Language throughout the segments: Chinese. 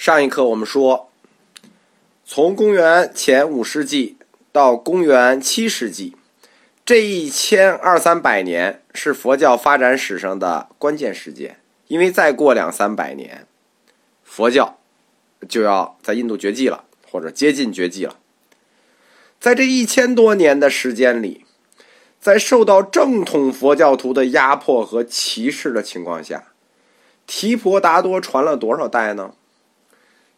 上一课我们说，从公元前五世纪到公元七世纪，这一千二三百年是佛教发展史上的关键时间。因为再过两三百年，佛教就要在印度绝迹了，或者接近绝迹了。在这一千多年的时间里，在受到正统佛教徒的压迫和歧视的情况下，提婆达多传了多少代呢？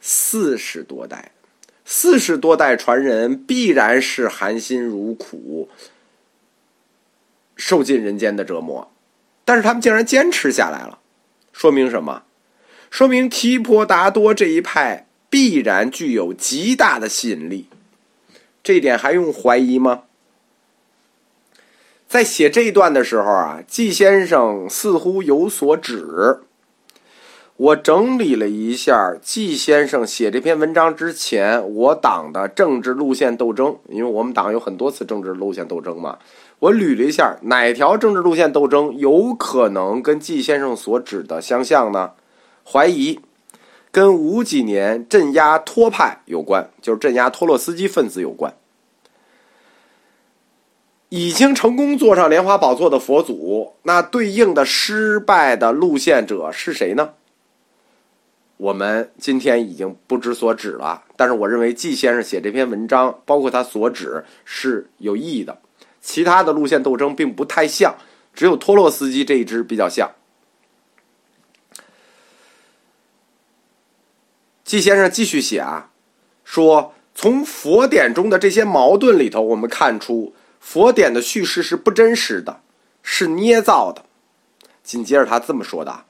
四十多代，四十多代传人必然是含辛茹苦、受尽人间的折磨，但是他们竟然坚持下来了，说明什么？说明提婆达多这一派必然具有极大的吸引力，这一点还用怀疑吗？在写这一段的时候啊，季先生似乎有所指。我整理了一下季先生写这篇文章之前我党的政治路线斗争，因为我们党有很多次政治路线斗争嘛。我捋了一下哪条政治路线斗争有可能跟季先生所指的相像呢？怀疑跟五几年镇压托派有关，就是镇压托洛斯基分子有关。已经成功坐上莲花宝座的佛祖，那对应的失败的路线者是谁呢？我们今天已经不知所指了，但是我认为季先生写这篇文章，包括他所指是有意义的。其他的路线斗争并不太像，只有托洛斯基这一支比较像。季先生继续写啊，说从佛典中的这些矛盾里头，我们看出佛典的叙事是不真实的，是捏造的。紧接着他这么说的。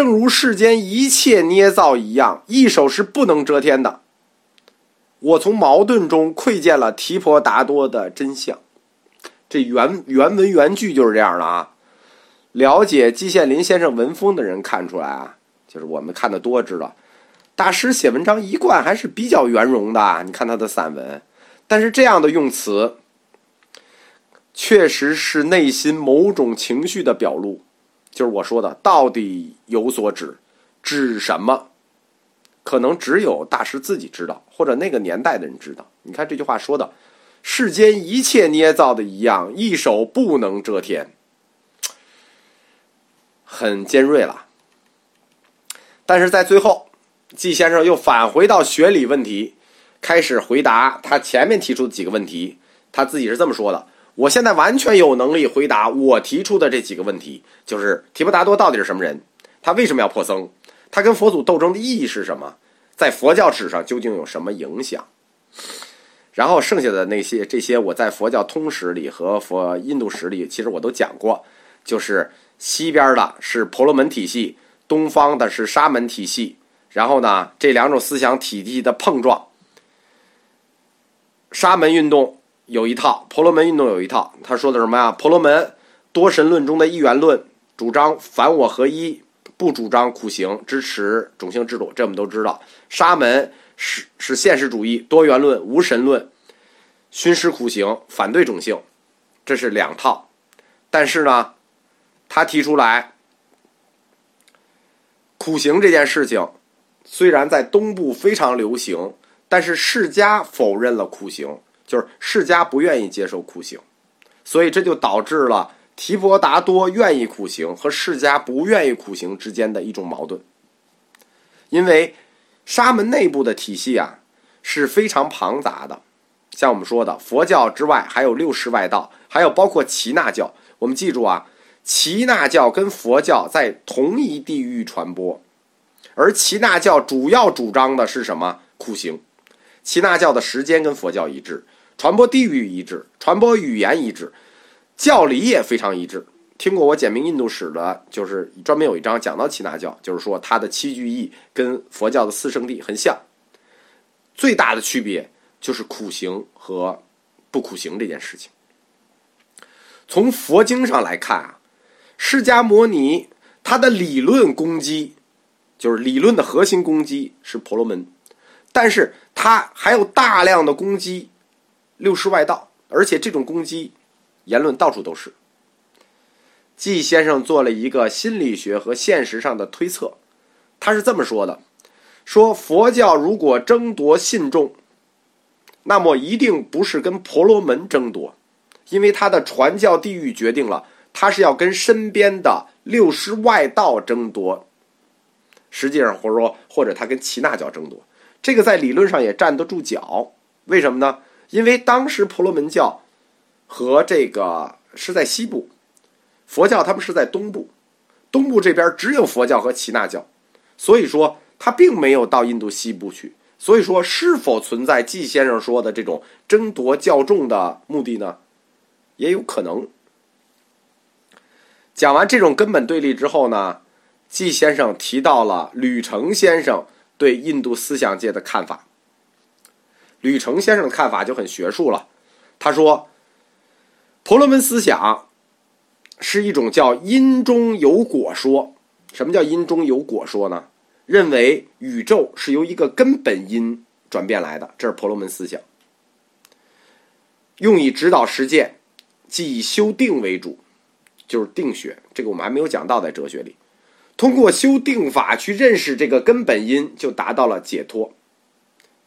正如世间一切捏造一样，一手是不能遮天的。我从矛盾中窥见了提婆达多的真相。这原原文原句就是这样的啊。了解季羡林先生文风的人看出来啊，就是我们看的多知道，大师写文章一贯还是比较圆融的。你看他的散文，但是这样的用词，确实是内心某种情绪的表露。就是我说的，到底有所指，指什么？可能只有大师自己知道，或者那个年代的人知道。你看这句话说的，世间一切捏造的一样，一手不能遮天，很尖锐了。但是在最后，季先生又返回到学理问题，开始回答他前面提出的几个问题。他自己是这么说的。我现在完全有能力回答我提出的这几个问题，就是提婆达多到底是什么人？他为什么要破僧？他跟佛祖斗争的意义是什么？在佛教史上究竟有什么影响？然后剩下的那些这些，我在佛教通史里和佛印度史里，其实我都讲过。就是西边的是婆罗门体系，东方的是沙门体系。然后呢，这两种思想体系的碰撞，沙门运动。有一套婆罗门运动有一套，他说的什么呀？婆罗门多神论中的一元论，主张凡我合一，不主张苦行，支持种姓制度，这我们都知道。沙门是是现实主义多元论无神论，熏师苦行，反对种姓，这是两套。但是呢，他提出来苦行这件事情，虽然在东部非常流行，但是释迦否认了苦行。就是释迦不愿意接受苦行，所以这就导致了提婆达多愿意苦行和释迦不愿意苦行之间的一种矛盾。因为沙门内部的体系啊是非常庞杂的，像我们说的佛教之外还有六世外道，还有包括耆那教。我们记住啊，耆那教跟佛教在同一地域传播，而耆那教主要主张的是什么？苦行。耆那教的时间跟佛教一致。传播地域一致，传播语言一致，教理也非常一致。听过我简明印度史的，就是专门有一章讲到耆那教，就是说它的七句义跟佛教的四圣谛很像。最大的区别就是苦行和不苦行这件事情。从佛经上来看啊，释迦摩尼他的理论攻击，就是理论的核心攻击是婆罗门，但是他还有大量的攻击。六世外道，而且这种攻击言论到处都是。季先生做了一个心理学和现实上的推测，他是这么说的：说佛教如果争夺信众，那么一定不是跟婆罗门争夺，因为他的传教地域决定了他是要跟身边的六师外道争夺。实际上，或者说，或者他跟耆那教争夺，这个在理论上也站得住脚。为什么呢？因为当时婆罗门教和这个是在西部，佛教他们是在东部，东部这边只有佛教和耆那教，所以说他并没有到印度西部去。所以说，是否存在季先生说的这种争夺教众的目的呢？也有可能。讲完这种根本对立之后呢，季先生提到了吕澄先生对印度思想界的看法。吕澄先生的看法就很学术了，他说，婆罗门思想是一种叫因中有果说。什么叫因中有果说呢？认为宇宙是由一个根本因转变来的，这是婆罗门思想。用以指导实践，即以修定为主，就是定学。这个我们还没有讲到，在哲学里，通过修定法去认识这个根本因，就达到了解脱。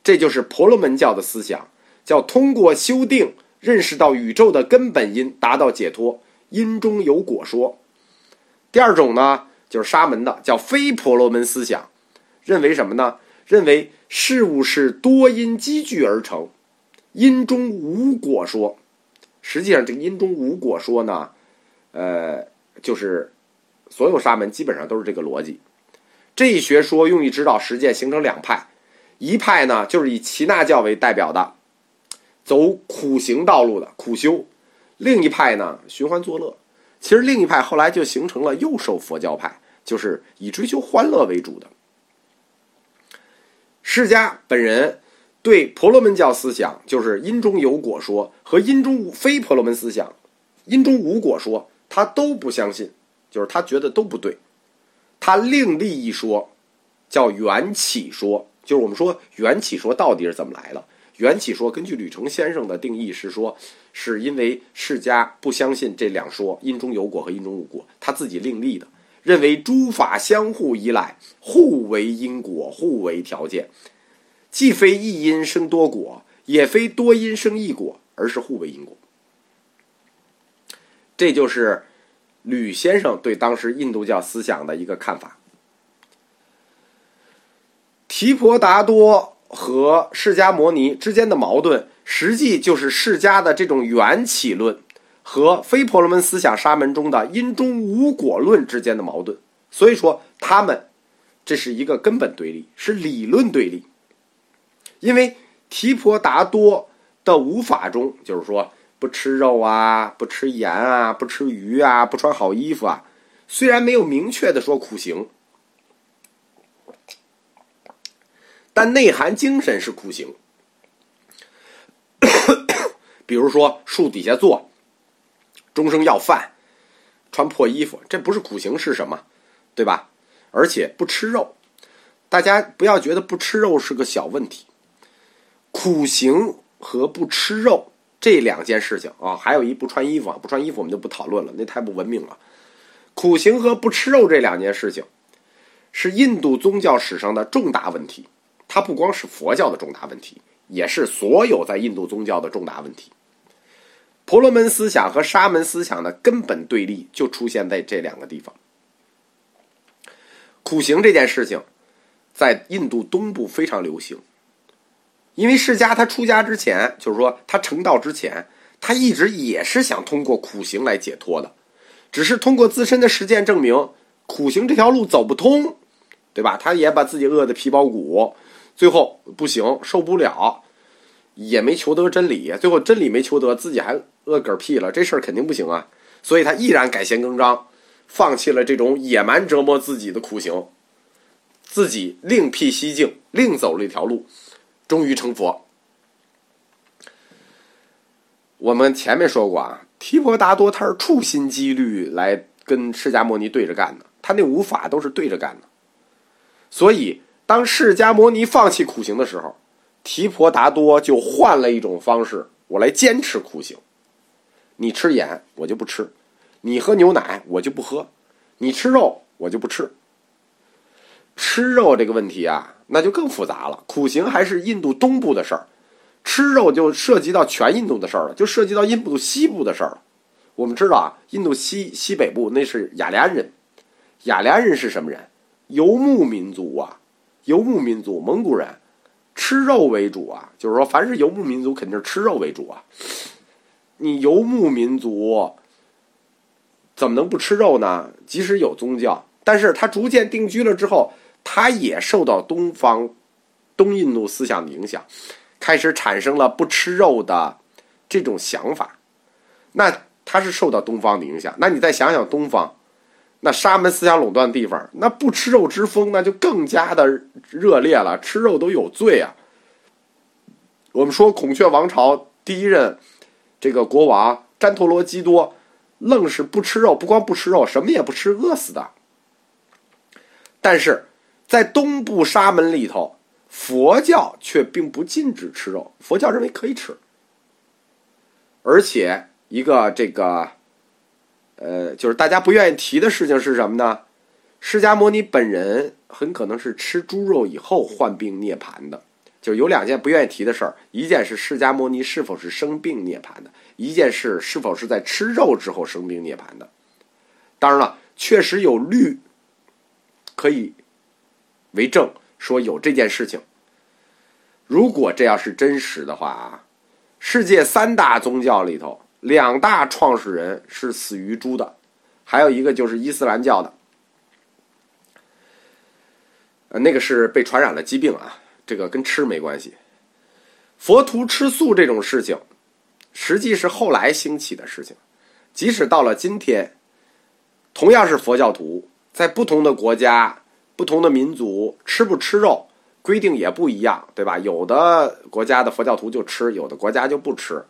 这就是婆罗门教的思想，叫通过修定认识到宇宙的根本因，达到解脱。因中有果说。第二种呢，就是沙门的，叫非婆罗门思想。认为什么呢？认为事物是多因积聚而成，因中无果说。实际上，这个因中无果说呢，呃，就是所有沙门基本上都是这个逻辑。这一学说用于指导实践，形成两派。一派呢，就是以耆那教为代表的，走苦行道路的苦修；另一派呢，寻欢作乐。其实另一派后来就形成了右手佛教派，就是以追求欢乐为主的。释迦本人对婆罗门教思想，就是因中有果说和因中无非婆罗门思想，因中无果说，他都不相信，就是他觉得都不对。他另立一说，叫缘起说，就是我们说缘起说到底是怎么来的？缘起说根据吕澄先生的定义是说，是因为释迦不相信这两说因中有果和因中无果，他自己另立的。认为诸法相互依赖，互为因果，互为条件，既非一因生多果，也非多因生一果，而是互为因果。这就是吕先生对当时印度教思想的一个看法。提婆达多和释迦摩尼之间的矛盾，实际就是释迦的这种缘起论。和非婆罗门思想沙门中的因中无果论之间的矛盾，所以说他们这是一个根本对立，是理论对立。因为提婆达多的无法中，就是说不吃肉啊，不吃盐啊，不吃鱼啊，不穿好衣服啊，虽然没有明确的说苦行，但内涵精神是苦行。比如说树底下坐。终生要饭，穿破衣服，这不是苦行是什么？对吧？而且不吃肉，大家不要觉得不吃肉是个小问题。苦行和不吃肉这两件事情啊，还有一不穿衣服啊，不穿衣服我们就不讨论了，那太不文明了。苦行和不吃肉这两件事情，是印度宗教史上的重大问题。它不光是佛教的重大问题，也是所有在印度宗教的重大问题。婆罗门思想和沙门思想的根本对立就出现在这两个地方。苦行这件事情，在印度东部非常流行，因为释迦他出家之前，就是说他成道之前，他一直也是想通过苦行来解脱的，只是通过自身的实践证明苦行这条路走不通，对吧？他也把自己饿得皮包骨，最后不行，受不了。也没求得真理，最后真理没求得，自己还饿嗝屁了，这事儿肯定不行啊！所以他毅然改弦更张，放弃了这种野蛮折磨自己的苦行，自己另辟蹊径，另走了一条路，终于成佛。我们前面说过啊，提婆达多他是处心积虑来跟释迦牟尼对着干的，他那五法都是对着干的。所以当释迦牟尼放弃苦行的时候。提婆达多就换了一种方式，我来坚持苦行。你吃盐，我就不吃；你喝牛奶，我就不喝；你吃肉，我就不吃。吃肉这个问题啊，那就更复杂了。苦行还是印度东部的事儿，吃肉就涉及到全印度的事儿了，就涉及到印度西部的事儿了。我们知道啊，印度西西北部那是雅利安人，雅利安人是什么人？游牧民族啊，游牧民族，蒙古人，吃肉为主啊。就是说，凡是游牧民族，肯定是吃肉为主啊。你游牧民族怎么能不吃肉呢？即使有宗教，但是他逐渐定居了之后，他也受到东方东印度思想的影响，开始产生了不吃肉的这种想法。那他是受到东方的影响。那你再想想东方，那沙门思想垄断地方，那不吃肉之风那就更加的热烈了。吃肉都有罪啊！我们说孔雀王朝第一任这个国王詹陀罗基多，愣是不吃肉，不光不吃肉，什么也不吃，饿死的。但是在东部沙门里头，佛教却并不禁止吃肉，佛教认为可以吃，而且。一个这个，呃，就是大家不愿意提的事情是什么呢？释迦牟尼本人很可能是吃猪肉以后患病涅槃的，就有两件不愿意提的事儿。一件是释迦牟尼是否是生病涅槃的，一件事是否是在吃肉之后生病涅槃的。当然了，确实有律可以为证说有这件事情。如果这要是真实的话啊，世界三大宗教里头。两大创始人是死于猪的，还有一个就是伊斯兰教的，呃，那个是被传染了疾病啊，这个跟吃没关系。佛徒吃素这种事情，实际是后来兴起的事情，即使到了今天，同样是佛教徒，在不同的国家、不同的民族，吃不吃肉规定也不一样，对吧？有的国家的佛教徒就吃，有的国家就不吃。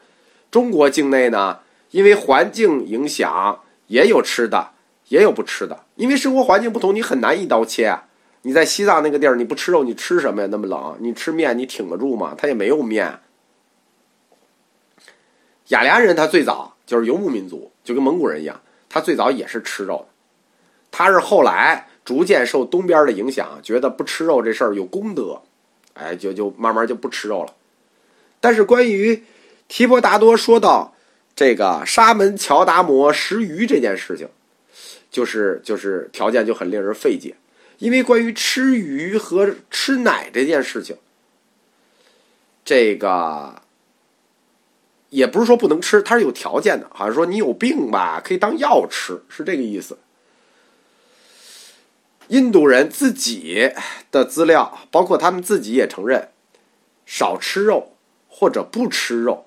中国境内呢，因为环境影响，也有吃的，也有不吃的。因为生活环境不同，你很难一刀切。你在西藏那个地儿，你不吃肉，你吃什么呀？那么冷，你吃面，你挺得住吗？他也没有面。雅利安人他最早就是游牧民族，就跟蒙古人一样，他最早也是吃肉的。他是后来逐渐受东边的影响，觉得不吃肉这事儿有功德，哎，就就慢慢就不吃肉了。但是关于提婆达多说到这个沙门乔达摩食鱼这件事情，就是就是条件就很令人费解，因为关于吃鱼和吃奶这件事情，这个也不是说不能吃，它是有条件的，好像说你有病吧，可以当药吃，是这个意思。印度人自己的资料，包括他们自己也承认，少吃肉或者不吃肉。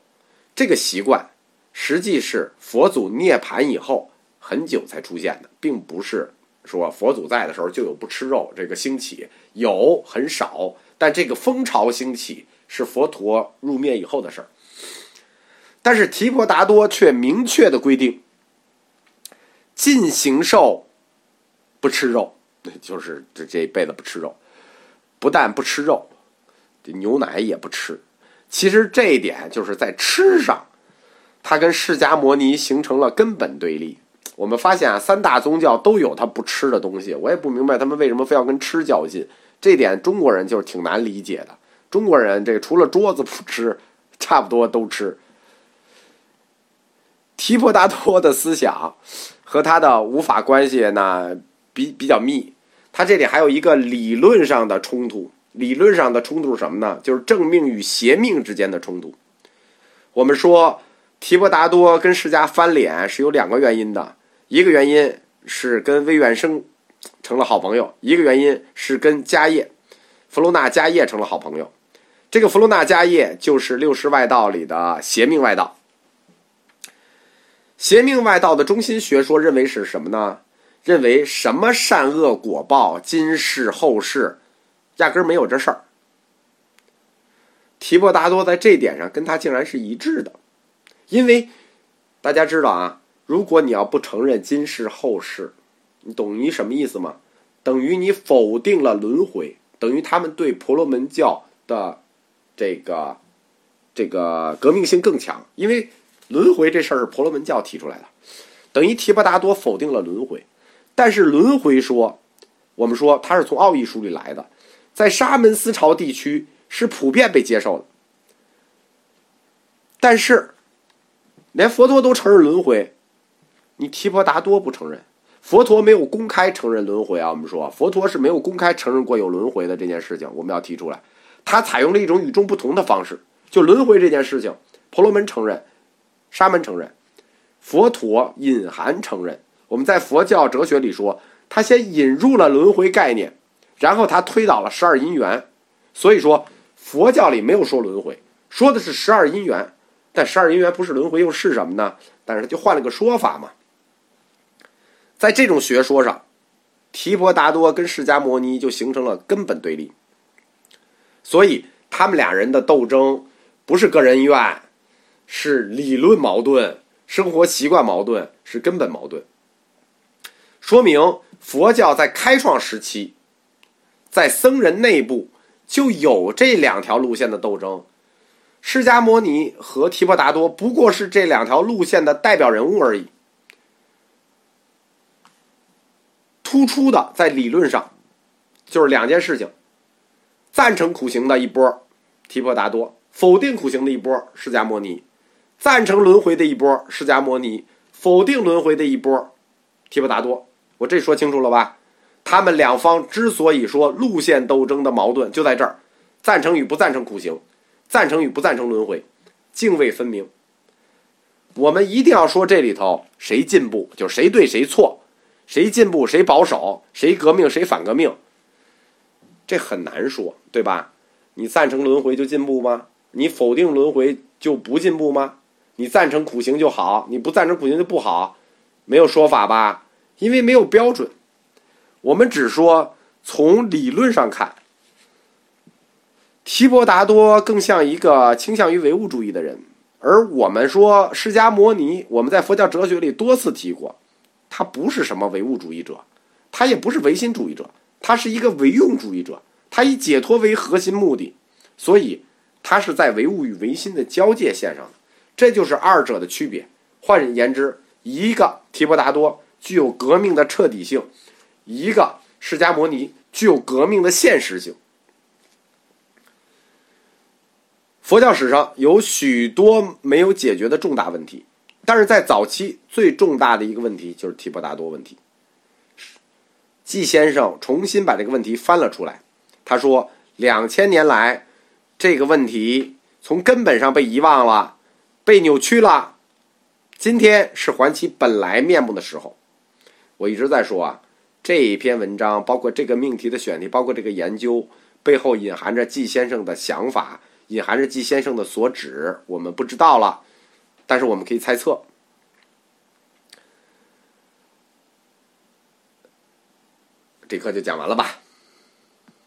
这个习惯实际是佛祖涅槃以后很久才出现的，并不是说佛祖在的时候就有不吃肉这个兴起，有很少，但这个风潮兴起是佛陀入灭以后的事儿。但是提婆达多却明确的规定，禁行兽不吃肉，就是这这一辈子不吃肉，不但不吃肉，这牛奶也不吃。其实这一点就是在吃上，它跟释迦摩尼形成了根本对立。我们发现啊，三大宗教都有它不吃的东西，我也不明白他们为什么非要跟吃较劲。这点中国人就是挺难理解的。中国人这除了桌子不吃，差不多都吃。提婆达多的思想和他的无法关系呢比比较密，他这里还有一个理论上的冲突。理论上的冲突是什么呢？就是正命与邪命之间的冲突。我们说提婆达多跟释迦翻脸是有两个原因的，一个原因是跟威远生成了好朋友，一个原因是跟迦叶弗罗纳迦叶成了好朋友。这个弗罗纳迦叶就是六师外道里的邪命外道。邪命外道的中心学说认为是什么呢？认为什么善恶果报，今世后世。压根儿没有这事儿。提婆达多在这点上跟他竟然是一致的，因为大家知道啊，如果你要不承认今世后世，你懂于什么意思吗？等于你否定了轮回，等于他们对婆罗门教的这个这个革命性更强，因为轮回这事儿是婆罗门教提出来的，等于提婆达多否定了轮回，但是轮回说。我们说它是从奥义书里来的，在沙门思潮地区是普遍被接受的。但是，连佛陀都承认轮回，你提婆达多不承认。佛陀没有公开承认轮回啊！我们说佛陀是没有公开承认过有轮回的这件事情，我们要提出来。他采用了一种与众不同的方式，就轮回这件事情，婆罗门承认，沙门承认，佛陀隐含承认。我们在佛教哲学里说，他先引入了轮回概念，然后他推导了十二因缘。所以说，佛教里没有说轮回，说的是十二因缘。但十二因缘不是轮回又是什么呢？但是他就换了个说法嘛。在这种学说上，提婆达多跟释迦摩尼就形成了根本对立。所以他们俩人的斗争不是个人怨，是理论矛盾、生活习惯矛盾，是根本矛盾。说明佛教在开创时期，在僧人内部就有这两条路线的斗争。释迦摩尼和提婆达多不过是这两条路线的代表人物而已。突出的在理论上，就是两件事情：赞成苦行的一波，提婆达多；否定苦行的一波，释迦摩尼；赞成轮回的一波，释迦摩尼；否定轮回的一波，提婆达多。我这说清楚了吧？他们两方之所以说路线斗争的矛盾就在这儿：赞成与不赞成苦行，赞成与不赞成轮回，泾渭分明。我们一定要说这里头谁进步，就谁对谁错。谁进步谁保守，谁革命谁反革命，这很难说，对吧？你赞成轮回就进步吗？你否定轮回就不进步吗？你赞成苦行就好，你不赞成苦行就不好，没有说法吧？因为没有标准。我们只说从理论上看，提婆达多更像一个倾向于唯物主义的人，而我们说释迦摩尼，我们在佛教哲学里多次提过。他不是什么唯物主义者，他也不是唯心主义者，他是一个唯用主义者。他以解脱为核心目的，所以他是在唯物与唯心的交界线上的，这就是二者的区别。换言之，一个提婆达多具有革命的彻底性，一个释迦摩尼具有革命的现实性。佛教史上有许多没有解决的重大问题。但是在早期最重大的一个问题就是提婆达多问题。季先生重新把这个问题翻了出来，他说：两千年来，这个问题从根本上被遗忘了，被扭曲了。今天是还其本来面目的时候。我一直在说啊，这一篇文章，包括这个命题的选题，包括这个研究背后隐含着季先生的想法，隐含着季先生的所指，我们不知道了。但是我们可以猜测，这课就讲完了吧。